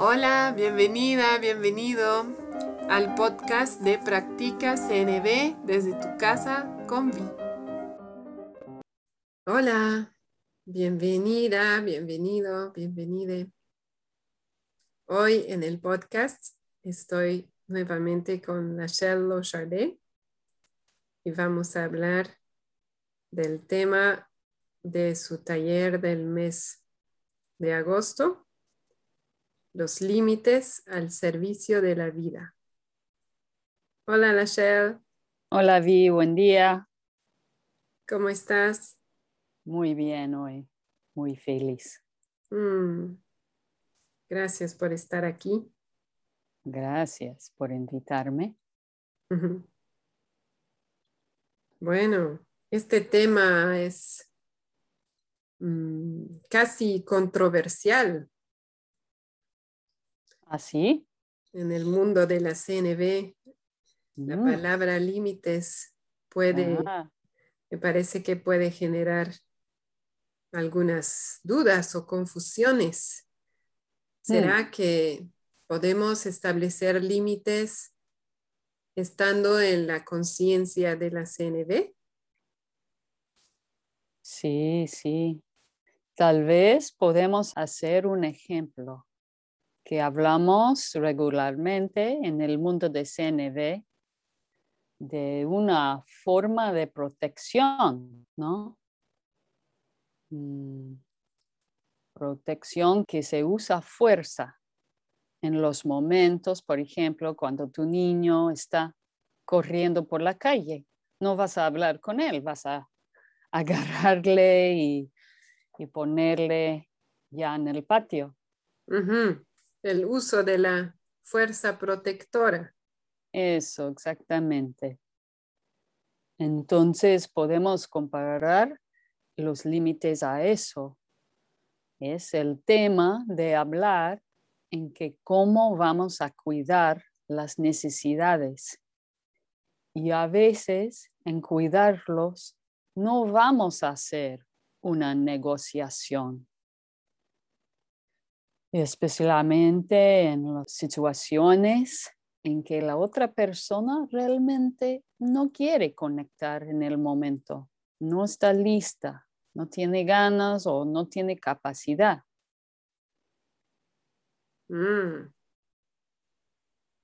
Hola, bienvenida, bienvenido al podcast de Practica CNB desde tu casa con Vi. Hola, bienvenida, bienvenido, bienvenide. Hoy en el podcast estoy nuevamente con Rachel Lochardet y vamos a hablar del tema de su taller del mes de agosto los límites al servicio de la vida. Hola, Lachelle. Hola, Vi, buen día. ¿Cómo estás? Muy bien hoy, muy feliz. Mm. Gracias por estar aquí. Gracias por invitarme. Bueno, este tema es mm, casi controversial ¿Así? ¿Ah, en el mundo de la CNB, la mm. palabra límites puede, ah. me parece que puede generar algunas dudas o confusiones. ¿Será mm. que podemos establecer límites estando en la conciencia de la CNB? Sí, sí. Tal vez podemos hacer un ejemplo que hablamos regularmente en el mundo de CNV de una forma de protección, ¿no? Mm, protección que se usa fuerza en los momentos, por ejemplo, cuando tu niño está corriendo por la calle. No vas a hablar con él, vas a agarrarle y, ponerle ya en el patio el uso de la fuerza protectora. Eso, exactamente. Entonces podemos comparar los límites a eso. Es el tema de hablar en que cómo vamos a cuidar las necesidades. Y a veces en cuidarlos no vamos a hacer una negociación especialmente en las situaciones en que la otra persona realmente no quiere conectar en el momento, no está lista, no tiene ganas o no tiene capacidad. Mm.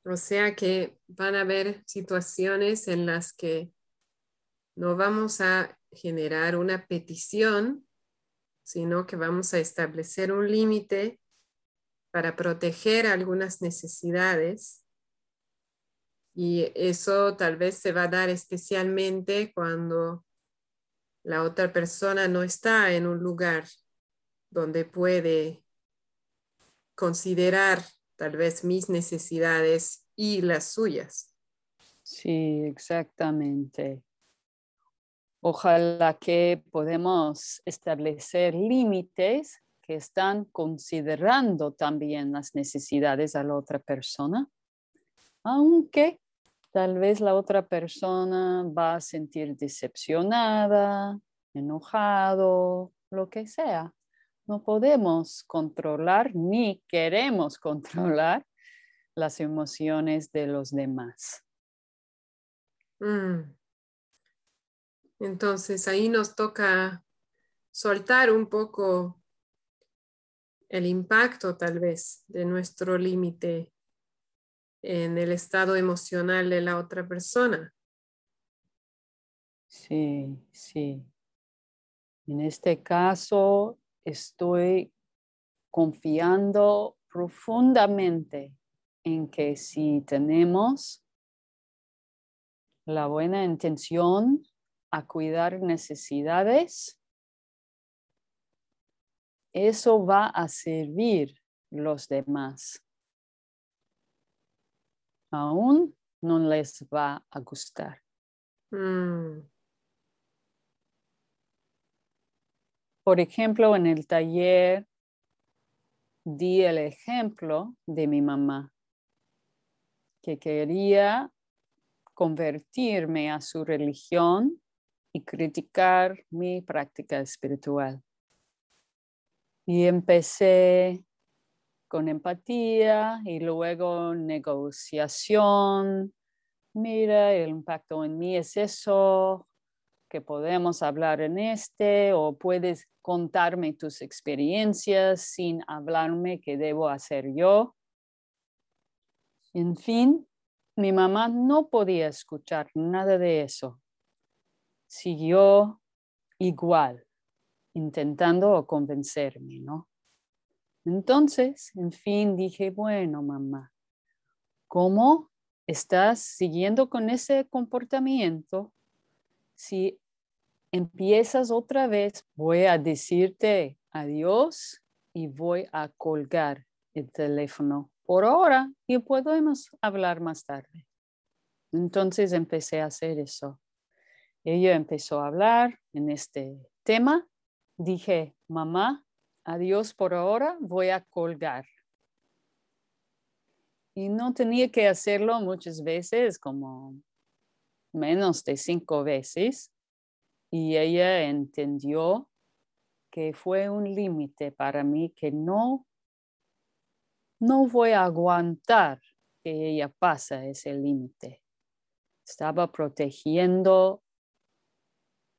O sea que van a haber situaciones en las que no vamos a generar una petición, sino que vamos a establecer un límite para proteger algunas necesidades. Y eso tal vez se va a dar especialmente cuando la otra persona no está en un lugar donde puede considerar tal vez mis necesidades y las suyas. Sí, exactamente. Ojalá que podamos establecer límites que están considerando también las necesidades a la otra persona, aunque tal vez la otra persona va a sentir decepcionada, enojado, lo que sea. No podemos controlar ni queremos controlar las emociones de los demás. Mm. Entonces ahí nos toca soltar un poco el impacto tal vez de nuestro límite en el estado emocional de la otra persona. Sí, sí. En este caso estoy confiando profundamente en que si tenemos la buena intención a cuidar necesidades, eso va a servir los demás. Aún no les va a gustar. Mm. Por ejemplo, en el taller di el ejemplo de mi mamá, que quería convertirme a su religión y criticar mi práctica espiritual. Y empecé con empatía y luego negociación. Mira, el impacto en mí es eso, que podemos hablar en este, o puedes contarme tus experiencias sin hablarme qué debo hacer yo. En fin, mi mamá no podía escuchar nada de eso. Siguió igual, intentando convencerme, ¿no? Entonces, en fin, dije, bueno, mamá, ¿cómo estás siguiendo con ese comportamiento? Si empiezas otra vez, voy a decirte adiós y voy a colgar el teléfono por ahora y podemos hablar más tarde. Entonces empecé a hacer eso. Ella empezó a hablar en este tema. Dije, mamá, adiós por ahora, voy a colgar. Y no tenía que hacerlo muchas veces, como menos de cinco veces. Y ella entendió que fue un límite para mí que no no voy a aguantar que ella pase ese límite. Estaba protegiendo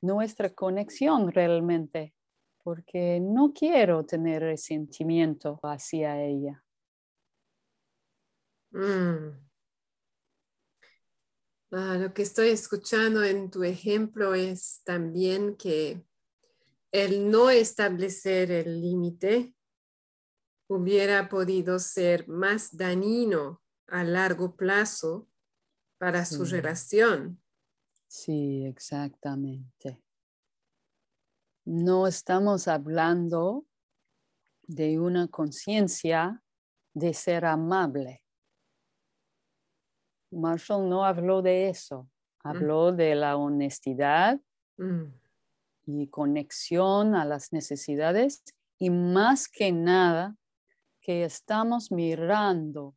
nuestra conexión realmente, porque no quiero tener resentimiento hacia ella. Mm. Ah, lo que estoy escuchando en tu ejemplo es también que el no establecer el límite hubiera podido ser más dañino a largo plazo para su relación. Sí, exactamente. No estamos hablando de una conciencia de ser amable. Marshall no habló de eso, mm. habló de la honestidad mm. y conexión a las necesidades y más que nada que estamos mirando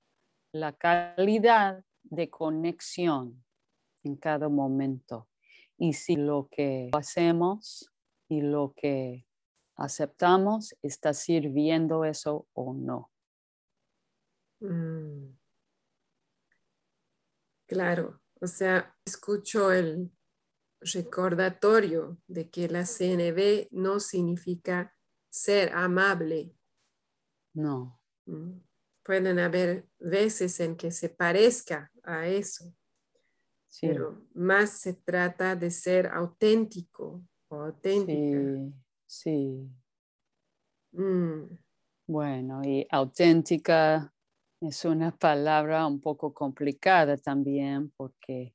la calidad de conexión en cada momento. Y si lo que hacemos y lo que aceptamos está sirviendo eso o no. Mm. Claro, o sea, escucho el recordatorio de que la CNB no significa ser amable. No. Mm. Pueden haber veces en que se parezca a eso, pero más se trata de ser auténtico auténtica. Sí, mm. Bueno, y auténtica es una palabra un poco complicada también porque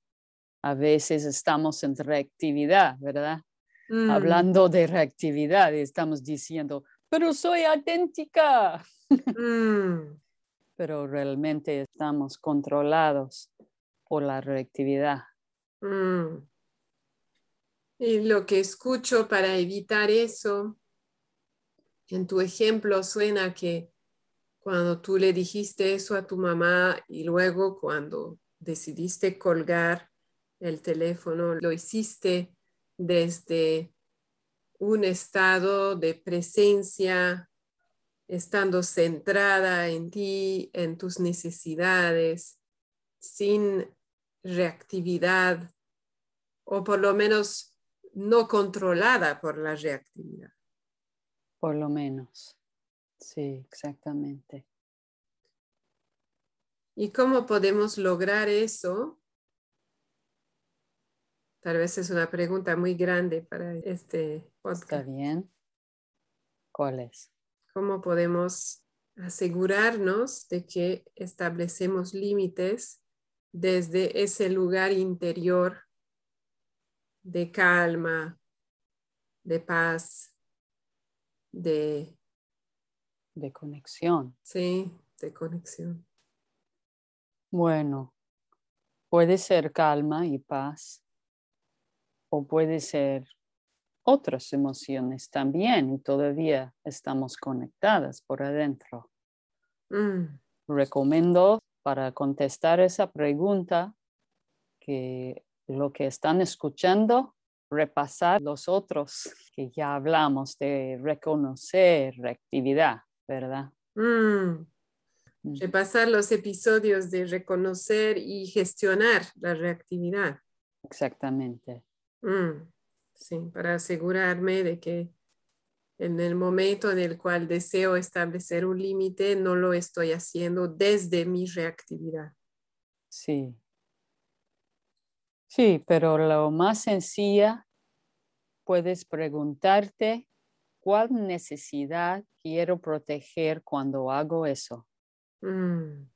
a veces estamos en reactividad, ¿verdad? Mm. Hablando de reactividad, estamos diciendo, pero soy auténtica. Mm. Pero realmente estamos controlados por la reactividad. Mm. Lo que escucho para evitar eso, en tu ejemplo suena que cuando tú le dijiste eso a tu mamá y luego cuando decidiste colgar el teléfono, lo hiciste desde un estado de presencia, estando centrada en ti, en tus necesidades, sin reactividad o por lo menos no controlada por la reactividad. Por lo menos, sí, exactamente. ¿Y cómo podemos lograr eso? Tal vez es una pregunta muy grande para este podcast. Está bien. ¿Cuál es? ¿Cómo podemos asegurarnos de que establecemos límites desde ese lugar interior de calma, de paz, de... De conexión. Sí, de conexión. Bueno, puede ser calma y paz o puede ser otras emociones también y todavía estamos conectadas por adentro. Mm. Recomiendo para contestar esa pregunta que lo que están escuchando, repasar los otros que ya hablamos de reconocer reactividad, ¿verdad? Mm. Mm. repasar los episodios de reconocer y gestionar la reactividad. Exactamente. Mm, sí, para asegurarme de que en el momento en el cual deseo establecer un límite, no lo estoy haciendo desde mi reactividad. Sí. Sí, pero lo más sencilla, puedes preguntarte cuál necesidad quiero proteger cuando hago eso, Mm,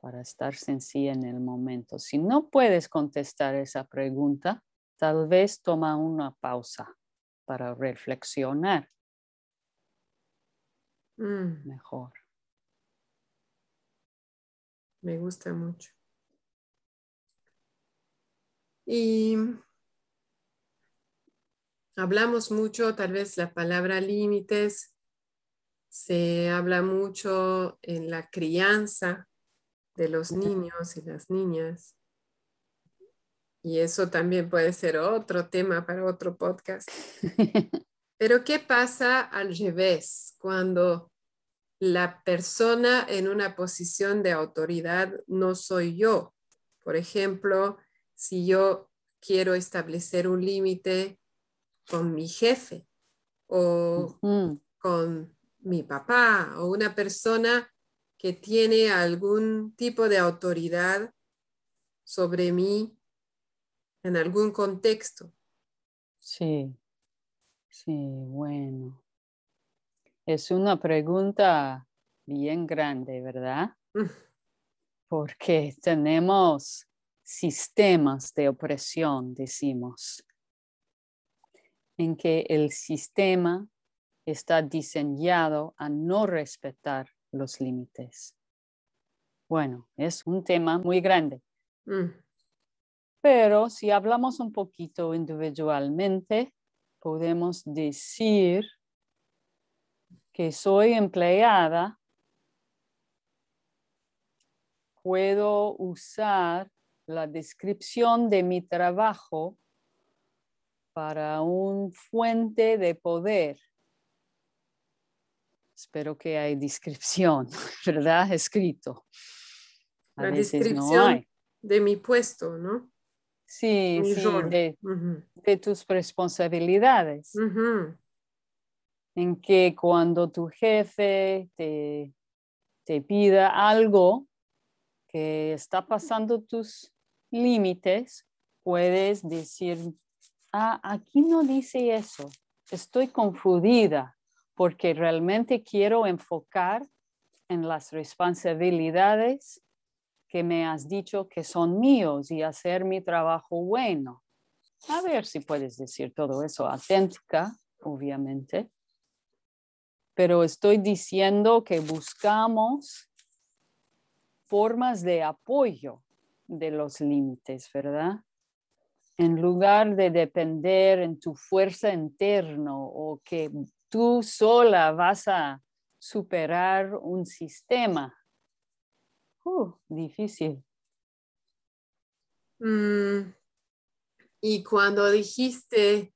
para estar sencilla en el momento. Si no puedes contestar esa pregunta, tal vez toma una pausa para reflexionar mm, mejor. me gusta mucho. Y hablamos mucho, tal vez la palabra límites se habla mucho en la crianza de los niños y las niñas. Y eso también puede ser otro tema para otro podcast. Pero ¿qué pasa al revés cuando la persona en una posición de autoridad no soy yo? Por ejemplo, si yo quiero establecer un límite con mi jefe o con mi papá o una persona que tiene algún tipo de autoridad sobre mí en algún contexto. Sí, sí, bueno. Es una pregunta bien grande, ¿verdad? Porque tenemos sistemas de opresión, decimos, en que el sistema está diseñado a no respetar los límites. Bueno, es un tema muy grande, mm, pero si hablamos un poquito individualmente, podemos decir que soy empleada, puedo usar la descripción de mi trabajo para un fuente de poder. Espero que hay descripción, ¿verdad? Escrito. A La no descripción de mi puesto, ¿no? Sí, sí, de, tus responsabilidades. en que cuando tu jefe te, te pida algo que está pasando tus límites, puedes decir, ah, aquí no dice eso, estoy confundida porque realmente quiero enfocar en las responsabilidades que me has dicho que son míos y hacer mi trabajo bueno. A ver si puedes decir todo eso auténtica, obviamente pero estoy diciendo que buscamos formas de apoyo de los límites, ¿verdad? En lugar de depender en tu fuerza interna o que tú sola vas a superar un sistema. Uh, difícil. Mm, Y cuando dijiste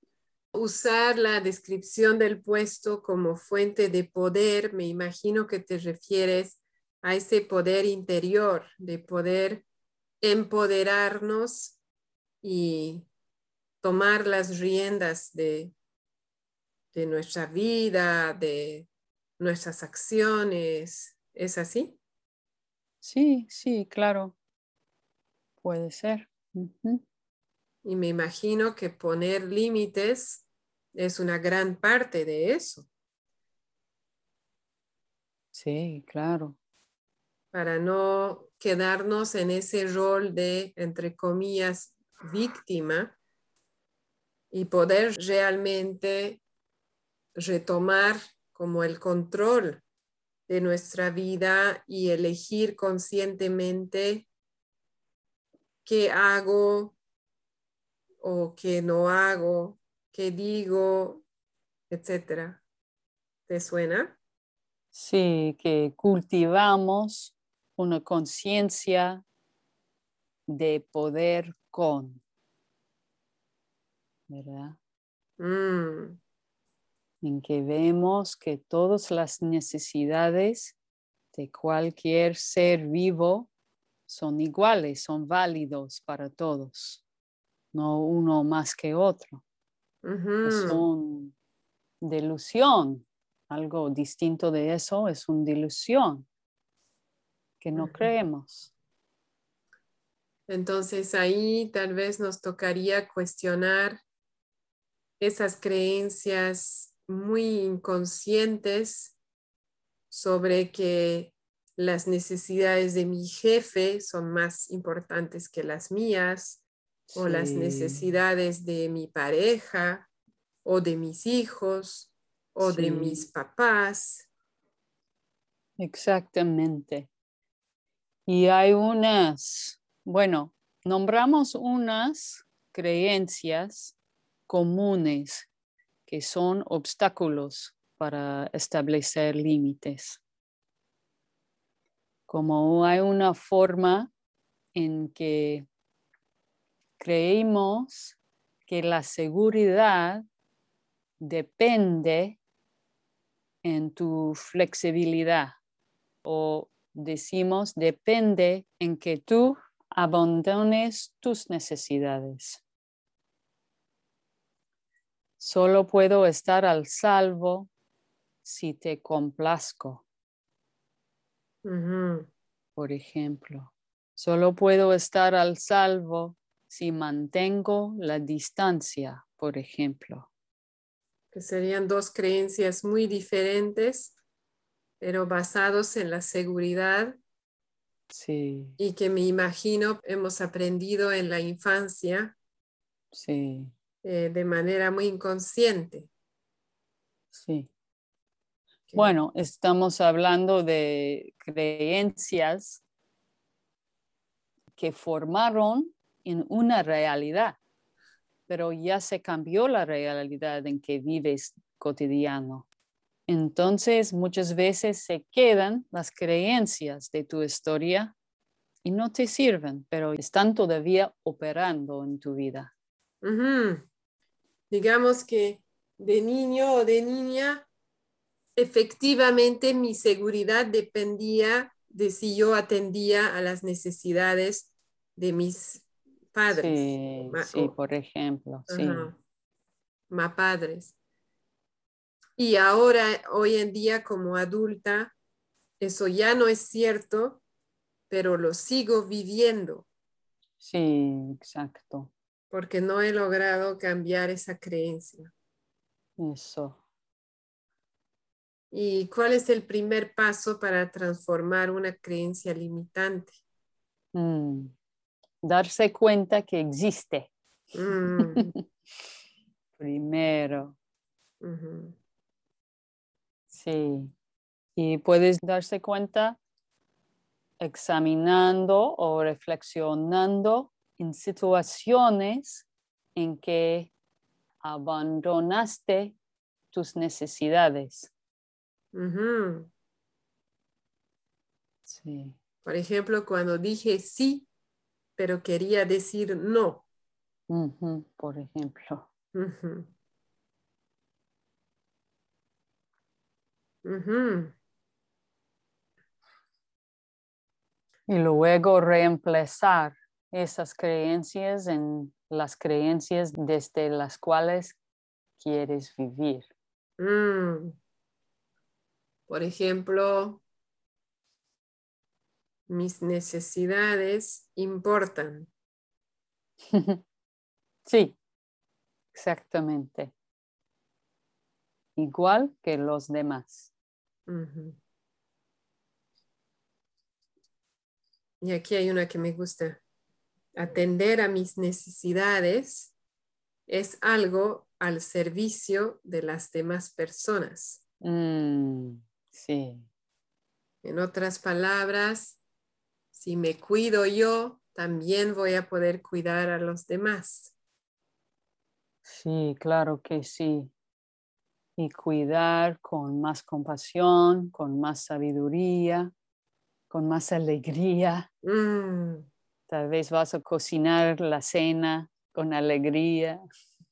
usar la descripción del puesto como fuente de poder, me imagino que te refieres a ese poder interior, de poder empoderarnos y tomar las riendas de, de nuestra vida, de nuestras acciones. ¿Es así? Sí, sí, claro. Puede ser. Y me imagino que poner límites es una gran parte de eso, Sí, claro. para no quedarnos en ese rol de, entre comillas, víctima y poder realmente retomar como el control de nuestra vida y elegir conscientemente qué hago o qué no hago, qué digo, etcétera. ¿Te suena? Sí, que cultivamos una conciencia de poder con, ¿verdad? Mm, En que vemos que todas las necesidades de cualquier ser vivo son iguales, son válidos para todos, no uno más que otro. Es una delusión, algo distinto de eso es una delusión que no creemos. Entonces ahí tal vez nos tocaría cuestionar esas creencias muy inconscientes sobre que las necesidades de mi jefe son más importantes que las mías o las necesidades de mi pareja o de mis hijos o de mis papás. Exactamente. Y hay unas, bueno, nombramos unas creencias comunes que son obstáculos para establecer límites. Como hay una forma en que creemos que la seguridad depende en tu flexibilidad o decimos depende en que tú abandones tus necesidades. Solo puedo estar al salvo si te complazco. Por ejemplo, solo puedo estar al salvo si mantengo la distancia, por ejemplo. Que serían dos creencias muy diferentes, pero basados en la seguridad. Sí. Y que me imagino hemos aprendido en la infancia. Sí. Eh, de manera muy inconsciente. Sí. Bueno, estamos hablando de creencias que formaron en una realidad, pero ya se cambió la realidad en que vives cotidiano. Entonces, muchas veces se quedan las creencias de tu historia y no te sirven, pero están todavía operando en tu vida digamos que de niño o de niña, efectivamente mi seguridad dependía de si yo atendía a las necesidades de mis padres. Sí, por ejemplo, sí. Ma padres. Y ahora, hoy en día, como adulta, eso ya no es cierto, pero lo sigo viviendo. Sí, exacto porque no he logrado cambiar esa creencia. Eso. ¿Y cuál es el primer paso para transformar una creencia limitante? Mm. Darse cuenta que existe. Mm. Primero. Sí. Y puedes darse cuenta examinando o reflexionando en situaciones en que abandonaste tus necesidades. Sí. Por ejemplo, cuando dije sí, pero quería decir no. por ejemplo. Y luego reemplazar esas creencias en las creencias desde las cuales quieres vivir. Mm. Por ejemplo, mis necesidades importan. sí, exactamente. Igual que los demás. Y aquí hay una que me gusta atender a mis necesidades es algo al servicio de las demás personas. Mm, sí. En otras palabras, si me cuido yo, también voy a poder cuidar a los demás. Sí, claro que sí y cuidar con más compasión, con más sabiduría, con más alegría. Mm. Tal vez vas a cocinar la cena con alegría,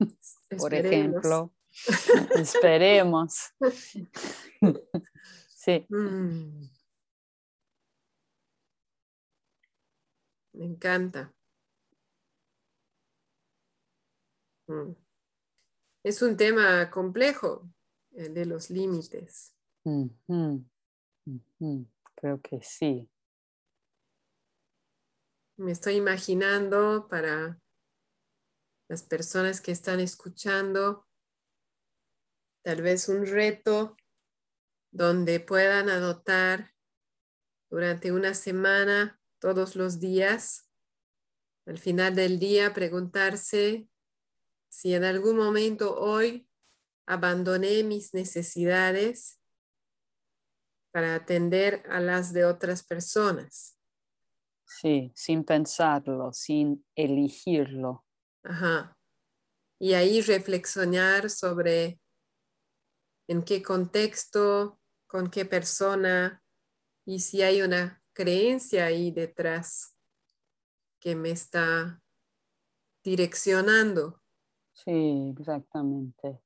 por ejemplo. Esperemos. sí. Mm. Me encanta. Mm. Es un tema complejo, el de los límites. Creo que sí. Me estoy imaginando para las personas que están escuchando, tal vez un reto donde puedan adoptar durante una semana, todos los días, al final del día, preguntarse si en algún momento hoy abandoné mis necesidades para atender a las de otras personas. Sí, sin pensarlo, sin elegirlo. Ajá. Y ahí reflexionar sobre en qué contexto, con qué persona y si hay una creencia ahí detrás que me está direccionando. Sí, exactamente.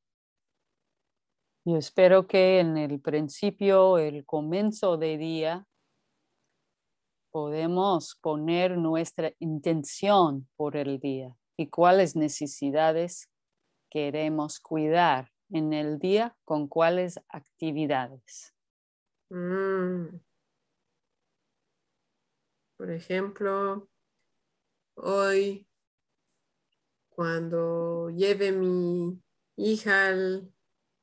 Yo espero que en el principio, el comienzo de día, podemos poner nuestra intención por el día y cuáles necesidades queremos cuidar en el día con cuáles actividades. Mm. Por ejemplo, hoy cuando lleve mi hija al-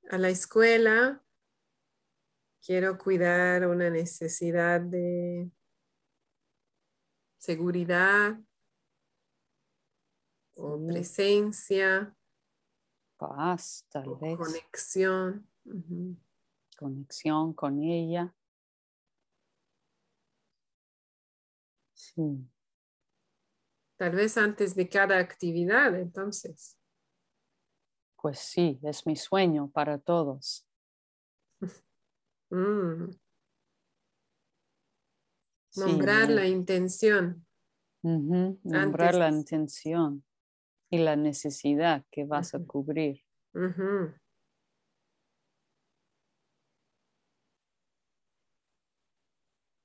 a la escuela, quiero cuidar una necesidad de seguridad o presencia Paz, tal o vez, conexión. Conexión con ella. Sí, Tal vez antes de cada actividad, entonces. pues sí, es mi sueño para todos. Mm. Sí, Nombrar la intención. Nombrar la intención y la necesidad que vas a cubrir.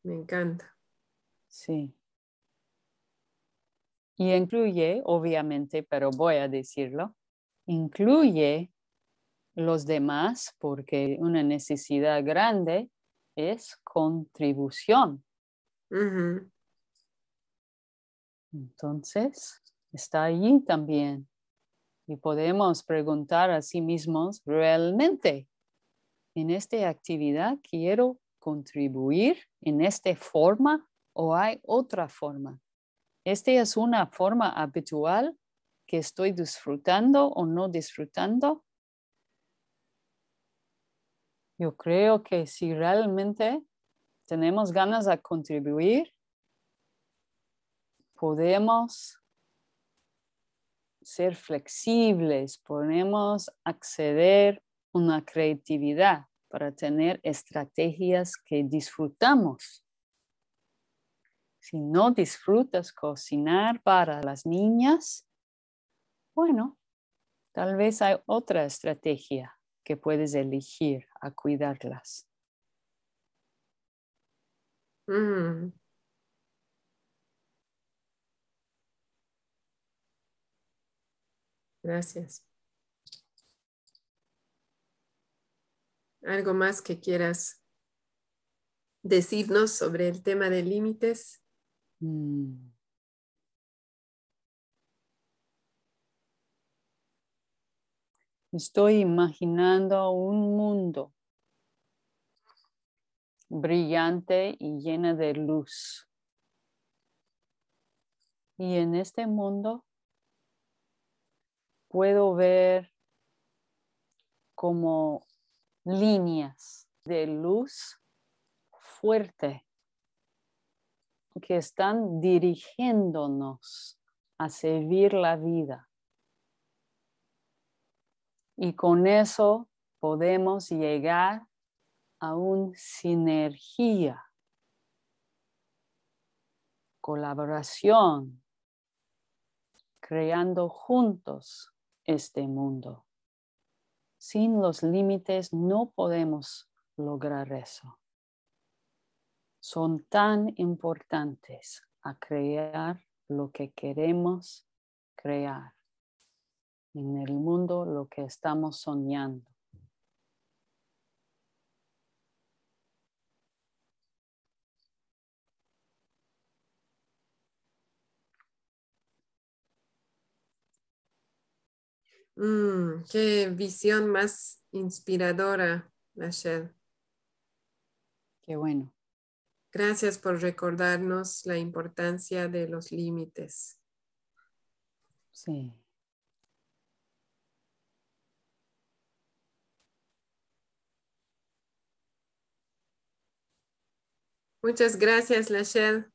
Me encanta. Sí. Y incluye, obviamente, pero voy a decirlo, incluye los demás porque una necesidad grande es contribución. Entonces, está allí también. Y podemos preguntar a sí mismos, ¿realmente en esta actividad quiero contribuir en esta forma o hay otra forma? ¿Esta es una forma habitual que estoy disfrutando o no disfrutando? Yo creo que si realmente tenemos ganas de contribuir, podemos ser flexibles, podemos acceder a una creatividad para tener estrategias que disfrutamos. Si no disfrutas cocinar para las niñas, bueno, tal vez hay otra estrategia que puedes elegir a cuidarlas. Mm. Gracias. ¿Algo más que quieras decirnos sobre el tema de límites? Mm. Estoy imaginando un mundo brillante y lleno de luz. Y en este mundo puedo ver como líneas de luz fuerte que están dirigiéndonos a servir la vida. Y con eso podemos llegar a una sinergia, colaboración, creando juntos este mundo. Sin los límites no podemos lograr eso. Son tan importantes a crear lo que queremos crear en el mundo, lo que estamos soñando. Mm, qué visión más inspiradora, Rachel. Qué bueno. Gracias por recordarnos la importancia de los límites. Sí. Muchas gracias, Lachelle.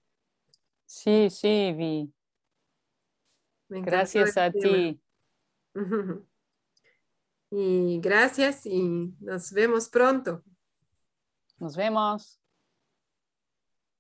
Sí, sí, Vi. Gracias a ti. Y gracias y nos vemos pronto. Nos vemos.